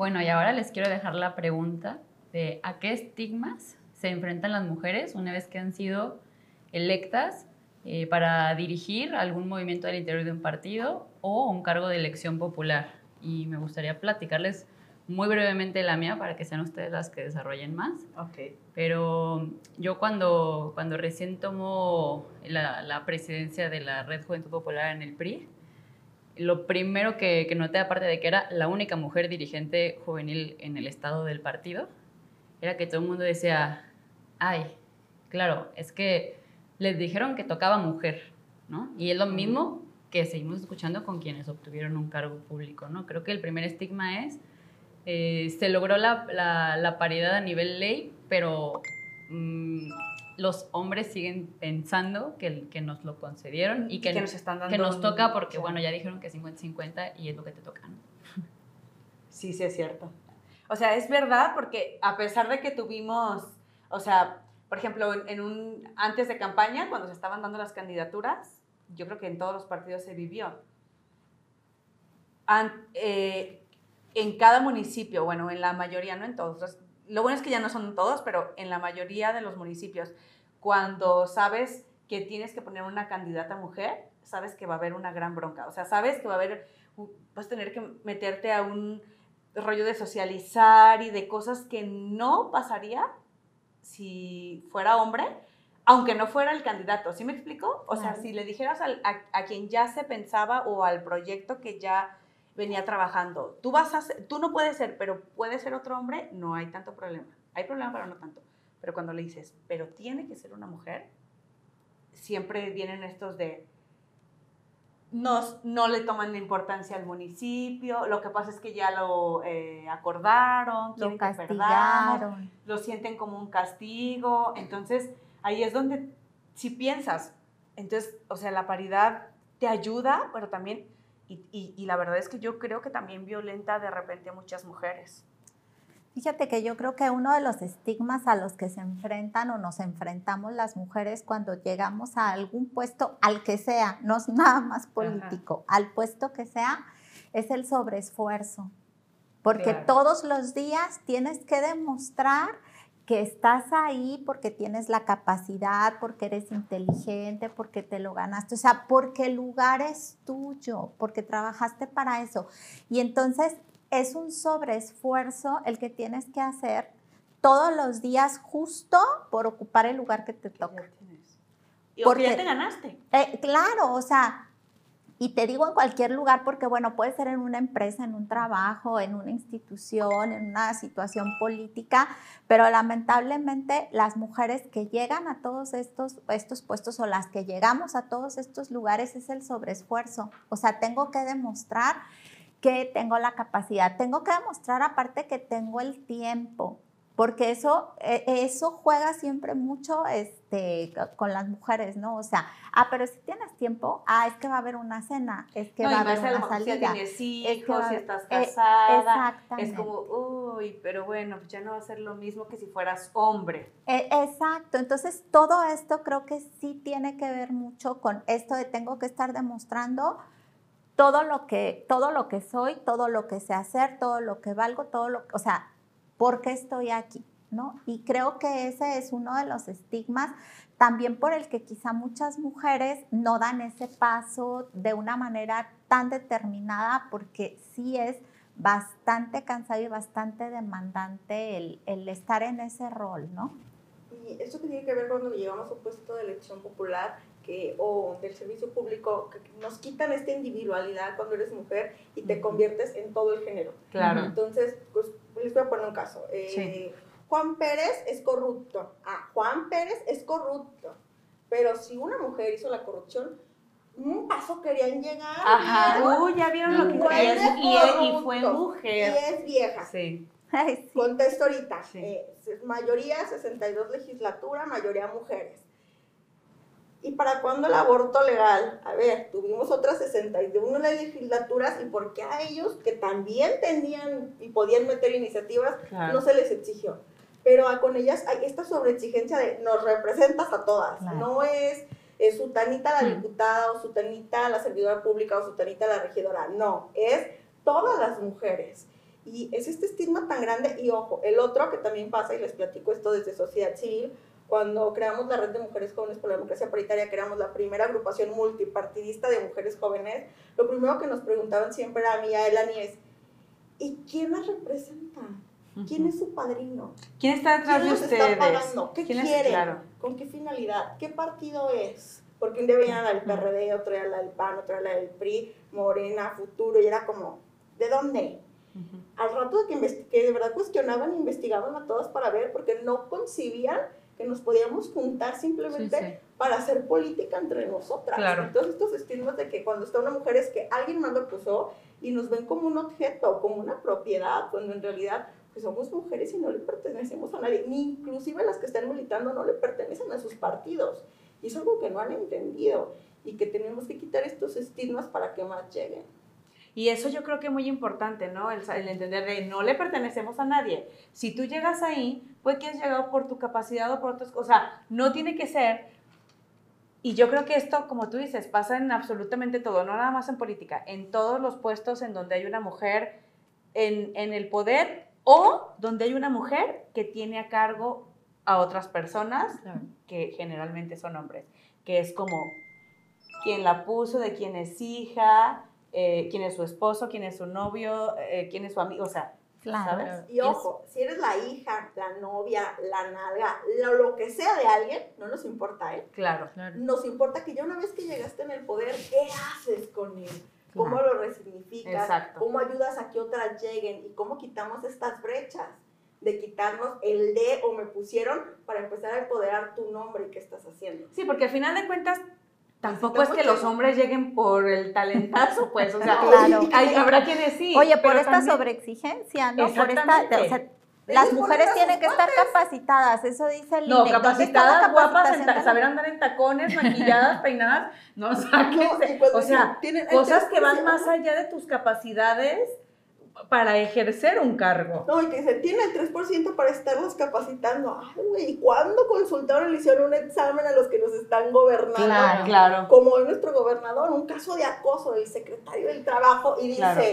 Bueno, y ahora les quiero dejar la pregunta de a qué estigmas se enfrentan las mujeres una vez que han sido electas eh, para dirigir algún movimiento del interior de un partido o un cargo de elección popular. Y me gustaría platicarles muy brevemente la mía para que sean ustedes las que desarrollen más. Ok. Pero yo cuando, cuando recién tomo la, la presidencia de la Red Juventud Popular en el PRI, lo primero que, que noté, aparte de que era la única mujer dirigente juvenil en el estado del partido, era que todo el mundo decía, ay, claro, es que les dijeron que tocaba mujer, ¿no? Y es lo mismo que seguimos escuchando con quienes obtuvieron un cargo público, ¿no? Creo que el primer estigma es, eh, se logró la, la, la, paridad a nivel ley, pero mmm, los hombres siguen pensando que, que, nos lo concedieron y que, que nos, están dando que nos toca porque, bueno, ya dijeron que 50-50 y es lo que te toca, ¿no? Sí, sí, es cierto. O sea, es verdad porque a pesar de que tuvimos, o sea, por ejemplo, en, en un, antes de campaña, cuando se estaban dando las candidaturas, yo creo que en todos los partidos se vivió. Eh, en cada municipio, bueno, en la mayoría, no en todos, lo bueno es que ya no son todos, pero en la mayoría de los municipios, cuando sabes que tienes que poner una candidata mujer, sabes que va a haber una gran bronca. O sea, sabes que va a haber, vas a tener que meterte a un rollo de socializar y de cosas que no pasaría si fuera hombre, aunque no fuera el candidato. ¿Sí me explico? O sea, si le dijeras al, a, a, quien ya se pensaba o al proyecto que ya venía trabajando, tú, vas a ser, tú no puedes ser, pero puede ser otro hombre, no hay tanto problema. Hay problema, pero no tanto. Pero cuando le dices, pero tiene que ser una mujer, siempre vienen estos de, no, no le toman importancia al municipio, lo que pasa es que ya lo eh, acordaron, lo castigaron, que lo sienten como un castigo, entonces ahí es donde si piensas, entonces, o sea, la paridad te ayuda, pero también, y, y, y la verdad es que yo creo que también violenta de repente a muchas mujeres. Fíjate que yo creo que uno de los estigmas a los que se enfrentan o nos enfrentamos las mujeres cuando llegamos a algún puesto, al que sea, no es nada más político, Ajá. al puesto que sea, es el sobreesfuerzo. Porque claro. todos los días tienes que demostrar que estás ahí porque tienes la capacidad, porque eres inteligente, porque te lo ganaste, o sea, porque el lugar es tuyo, porque trabajaste para eso. Y entonces es un sobreesfuerzo el que tienes que hacer todos los días justo por ocupar el lugar que te toca. Porque ya te ganaste. Eh, claro, o sea, y te digo en cualquier lugar porque, bueno, puede ser en una empresa, en un trabajo, en una institución, en una situación política, pero lamentablemente las mujeres que llegan a todos estos, estos puestos o las que llegamos a todos estos lugares es el sobreesfuerzo. O sea, tengo que demostrar que tengo la capacidad. Tengo que demostrar aparte que tengo el tiempo, porque eso, e, eso juega siempre mucho este, con las mujeres, ¿no? O sea, ah, pero si tienes tiempo, ah, es que va a haber una cena, es que no, va a haber a una salida. Si tienes hijos, es que va, si estás casada, eh, es como, uy, pero bueno, pues ya no va a ser lo mismo que si fueras hombre. Eh, exacto, entonces todo esto creo que sí tiene que ver mucho con esto de tengo que estar demostrando todo lo que, todo lo que soy, todo lo que sé hacer, todo lo que valgo, todo lo o sea, ¿por qué estoy aquí? ¿No? Y creo que ese es uno de los estigmas también por el que quizá muchas mujeres no dan ese paso de una manera tan determinada porque sí es bastante cansado y bastante demandante el, el estar en ese rol, ¿no? Y eso tiene que ver cuando llegamos a un puesto de elección popular, que, o del servicio público, que nos quitan esta individualidad cuando eres mujer y te conviertes en todo el género. Claro. Entonces, pues les voy a poner un caso. Eh, sí. Juan Pérez es corrupto. Ah, Juan Pérez es corrupto. Pero si una mujer hizo la corrupción, un paso querían llegar. Ajá, uy, ya vieron lo que es, y, y, fue mujer. Y es vieja. Sí. Ay, sí. Contesto ahorita. Sí. Eh, mayoría 62 legislatura, mayoría mujeres. ¿Y para cuándo el aborto legal? A ver, tuvimos otras 61 legislaturas y ¿por qué a ellos que también tenían y podían meter iniciativas claro. no se les exigió? Pero a, con ellas hay esta sobreexigencia de nos representas a todas. Claro. No es, es Sutanita la diputada o Sutanita la servidora pública o Sutanita la regidora. No, es todas las mujeres. Y es este estigma tan grande y ojo, el otro que también pasa, y les platico esto desde sociedad civil, cuando creamos la Red de Mujeres Jóvenes por la Democracia Paritaria, creamos la primera agrupación multipartidista de mujeres jóvenes, lo primero que nos preguntaban siempre a mí, a Elani, es, ¿y quién las representa? ¿Quién es su padrino? ¿Quién está detrás ¿Quién de ustedes? está pagando? ¿Qué ¿Quién es- quieren? claro. ¿Con qué finalidad? ¿Qué partido es? Porque un día veían la del PRD, otro era del PAN, otro era del PRI, Morena, Futuro, y era como, ¿de dónde? Al rato de que, que de verdad cuestionaban e investigaban a todas para ver, porque no concibían que nos podíamos juntar simplemente Sí, sí. para hacer política entre nosotras. Claro. Entonces estos estigmas de que cuando está una mujer es que alguien más lo puso y nos ven como un objeto, como una propiedad, cuando en realidad pues somos mujeres y no le pertenecemos a nadie, ni inclusive las que están militando no le pertenecen a sus partidos. Y es algo que no han entendido y que tenemos que quitar estos estigmas para que más lleguen. Y eso yo creo que es muy importante, ¿no? El, el entender de no le pertenecemos a nadie. Si tú llegas ahí, pues que has llegado por tu capacidad o por otras cosas. O sea, no tiene que ser. Y yo creo que esto, como tú dices, pasa en absolutamente todo, no nada más en política, en todos los puestos en donde hay una mujer en, en el poder o donde hay una mujer que tiene a cargo a otras personas Claro. que generalmente son hombres, que es como quién la puso, de quién es hija, eh, quién es su esposo, quién es su novio, eh, quién es su amigo, o sea, Claro. ¿sabes? Y ojo, si eres la hija, la novia, la nalga, lo, lo que sea de alguien, no nos importa, ¿eh? Claro. Claro. Nos importa que ya una vez que llegaste en el poder, ¿qué haces con él? ¿Cómo Claro. lo resignificas? Exacto. ¿Cómo ayudas a que otras lleguen? ¿Y cómo quitamos estas brechas? De quitarnos el de o me pusieron para empezar a empoderar tu nombre y qué estás haciendo. Sí, porque al final de cuentas, tampoco es que los hombres lleguen por el talentazo, pues, o sea, Claro. hay- habrá quienes sí. Oye, por esta también- sobreexigencia, ¿no? Por esta, Exactamente. o sea, las mujeres tienen que estar capacitadas, eso dice el No, INEC. ¿Dónde está la capacitadas, guapas, en saber andar en tacones, maquilladas, peinadas, no, o sea, tienen el cosas que van 3%, más allá de tus capacidades para ejercer un cargo. No, y que dicen, tiene el 3% para estarnos capacitando. Ay, güey, ¿y cuándo consultaron y le hicieron un examen a los que nos están gobernando? Claro. Claro. como nuestro gobernador, un caso de acoso del secretario del Trabajo y dice, Claro.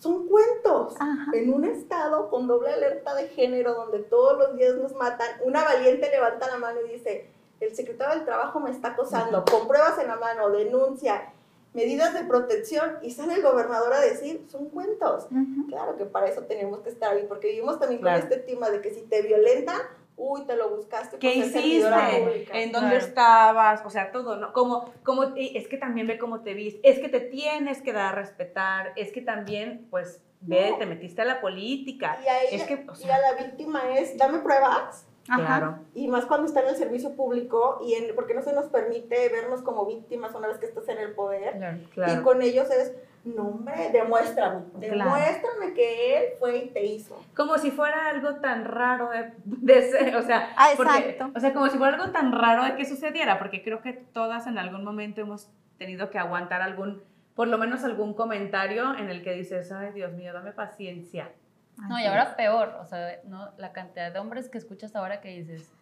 son cuentos. Ajá. En un estado con doble alerta de género donde todos los días nos matan, una valiente levanta la mano y dice, el secretario del Trabajo me está acosando, con pruebas en la mano, denuncia, medidas de protección y sale el gobernador a decir, son cuentos. Claro que para eso tenemos que estar ahí, porque vivimos también Claro. con este tema de que si te violentan, uy, te lo buscaste. ¿Qué hiciste? ¿En dónde Claro. estabas? O sea, todo, ¿no? Como, como, es que también ve cómo te viste, es que te tienes que dar a respetar, es que también, pues, ve, No. te metiste a la política. Y Es que, o y a la víctima es, dame pruebas, Ajá. claro. y más cuando está en el servicio público, y en, porque no se nos permite vernos como víctimas una vez que estás en el poder, Claro. y con ellos es, no hombre, demuéstrame, Claro. demuéstrame que él fue y te hizo. Como si fuera algo tan raro de, de ser, o sea, Ah, porque- o sea, como si fuera algo tan raro de que sucediera, porque creo que todas en algún momento hemos tenido que aguantar algún, por lo menos algún comentario en el que dices, ay, Dios mío, dame paciencia. No, y ahora peor, o sea, ¿no? la cantidad de hombres que escuchas ahora que dices,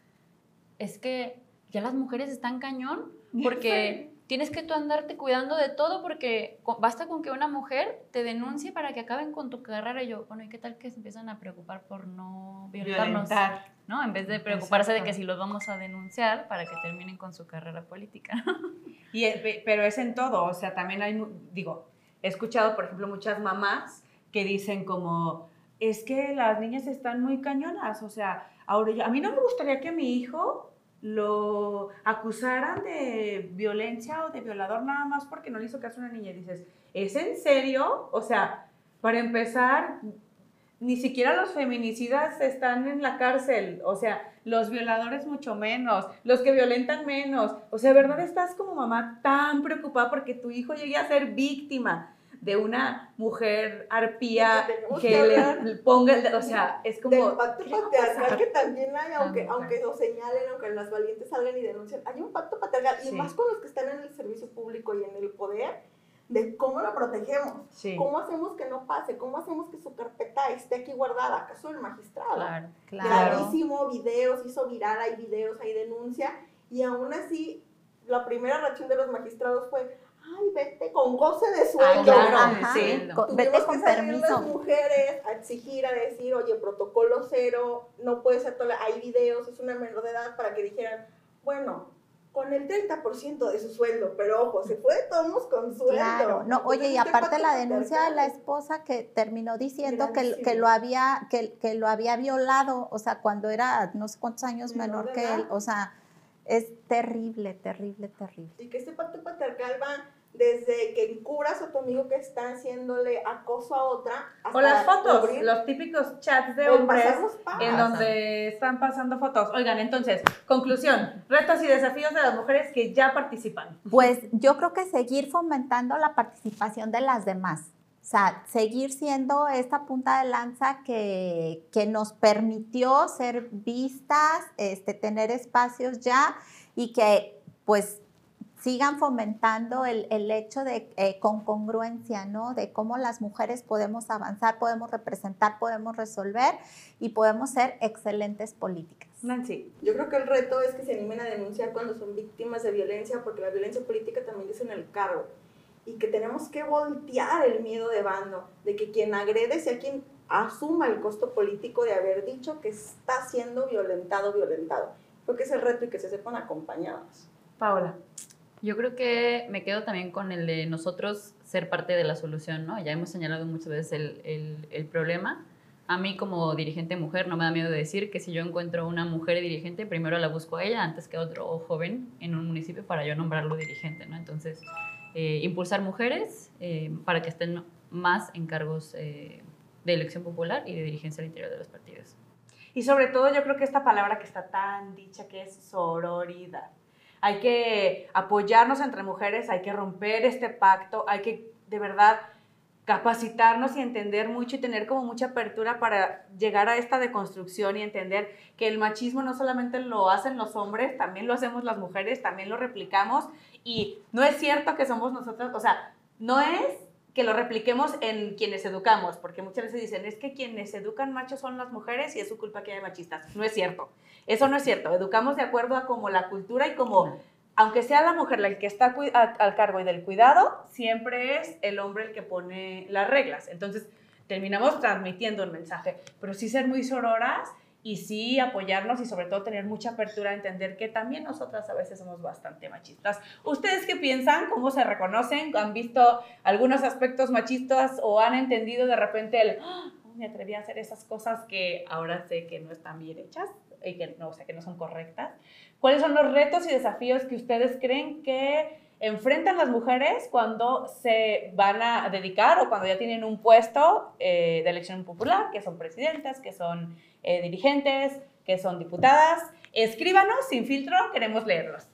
es que ya las mujeres están cañón, porque tienes que tú andarte cuidando de todo, porque basta con que una mujer te denuncie para que acaben con tu carrera. Y yo, bueno, ¿y qué tal que se empiezan a preocupar por no violentarnos? Violentar. ¿no? En vez de preocuparse de que si los vamos a denunciar para que terminen con su carrera política. Y, pe- pero es en todo, o sea, también hay, digo, he escuchado, por ejemplo, muchas mamás que dicen como, es que las niñas están muy cañonas, o sea, ahora a mí no me gustaría que mi hijo lo acusaran de violencia o de violador nada más porque no le hizo caso a una niña. Dices, ¿es en serio? O sea, para empezar, ni siquiera los feminicidas están en la cárcel, o sea, los violadores mucho menos, los que violentan menos. O sea, ¿verdad estás como mamá tan preocupada porque tu hijo llegue a ser víctima de una mujer arpía Y que que le ponga, el- o sea, es como... del pacto ¿qué va a patriarcal que también hay, aunque, Ajá. aunque lo señalen, aunque las valientes salgan y denuncien, hay un pacto patriarcal, y Sí. más con los que están en el servicio público y en el poder, de cómo lo protegemos, Sí. cómo hacemos que no pase, cómo hacemos que su carpeta esté aquí guardada, acaso el magistrado. Claro. Claro. Gravísimo, videos, hizo viral, hay videos, hay denuncia, y aún así, la primera reacción de los magistrados fue, ay, vete con goce de sueldo. claro, Ajá, sí. con- Tuvimos vete que con salir permiso. las mujeres a exigir, a decir, oye, protocolo cero, no puede ser, toler- hay videos, es una menor de edad, para que dijeran, bueno, con el 30% de su sueldo, pero ojo, se fue de todos con sueldo. Claro, no, oye, y Entonces, ¿qué aparte la denuncia de la esposa que terminó diciendo que, que lo había, que, que lo había violado, o sea, cuando era no sé cuántos años Menor que edad. él, o sea, es terrible, terrible, terrible. Y que este pacto patriarcal va desde que encubras a tu amigo que está haciéndole acoso a otra, hasta O las fotos, cubrir los típicos chats de hombres en donde están pasando fotos. Oigan, entonces, conclusión, retos y desafíos de las mujeres que ya participan. Pues yo creo que seguir fomentando la participación de las demás. O sea, seguir siendo esta punta de lanza que, que nos permitió ser vistas, este, tener espacios ya y que pues sigan fomentando el, el hecho de eh, con congruencia, ¿no? De cómo las mujeres podemos avanzar, podemos representar, podemos resolver y podemos ser excelentes políticas. Nancy. Yo creo que el reto es que se animen a denunciar cuando son víctimas de violencia, porque la violencia política también es en el cargo. Y que tenemos que voltear el miedo de bando, de que quien agrede sea quien asuma el costo político de haber dicho que está siendo violentado, violentado. Creo que es el reto y que se sepan acompañados. Paola. Yo creo que me quedo también con el de nosotros ser parte de la solución, ¿no? Ya hemos señalado muchas veces el, el- el problema. A mí como dirigente mujer no me da miedo de decir que si yo encuentro una mujer dirigente, primero la busco a ella antes que a otro joven en un municipio para yo nombrarlo dirigente, ¿no? Entonces, eh, impulsar mujeres eh, para que estén más en cargos eh, de elección popular y de dirigencia al interior de los partidos. Y sobre todo yo creo que esta palabra que está tan dicha que es sororidad. Hay que apoyarnos entre mujeres, hay que romper este pacto, hay que de verdad capacitarnos y entender mucho y tener como mucha apertura para llegar a esta deconstrucción y entender que el machismo no solamente lo hacen los hombres, también lo hacemos las mujeres, también lo replicamos y no es cierto que somos nosotros, o sea, no es que lo repliquemos en quienes educamos, porque muchas veces dicen, es que quienes educan machos son las mujeres y es su culpa que haya machistas. No es cierto. Eso no es cierto. Educamos de acuerdo a como la cultura y como, aunque sea la mujer la que está al cargo y del cuidado, siempre es el hombre el que pone las reglas. Entonces, terminamos transmitiendo un mensaje, pero sí ser muy sororas y sí apoyarnos y sobre todo tener mucha apertura a entender que también nosotras a veces somos bastante machistas. ¿Ustedes qué piensan? ¿Cómo se reconocen? ¿Han visto algunos aspectos machistas o han entendido de repente el, "Ah, no me atreví a hacer esas cosas que ahora sé que no están bien hechas y que no, o sea, que no son correctas? ¿Cuáles son los retos y desafíos que ustedes creen que enfrentan las mujeres cuando se van a dedicar o cuando ya tienen un puesto eh, de elección popular, que son presidentas, que son eh, dirigentes, que son diputadas? Escríbanos sin filtro, queremos leerlos.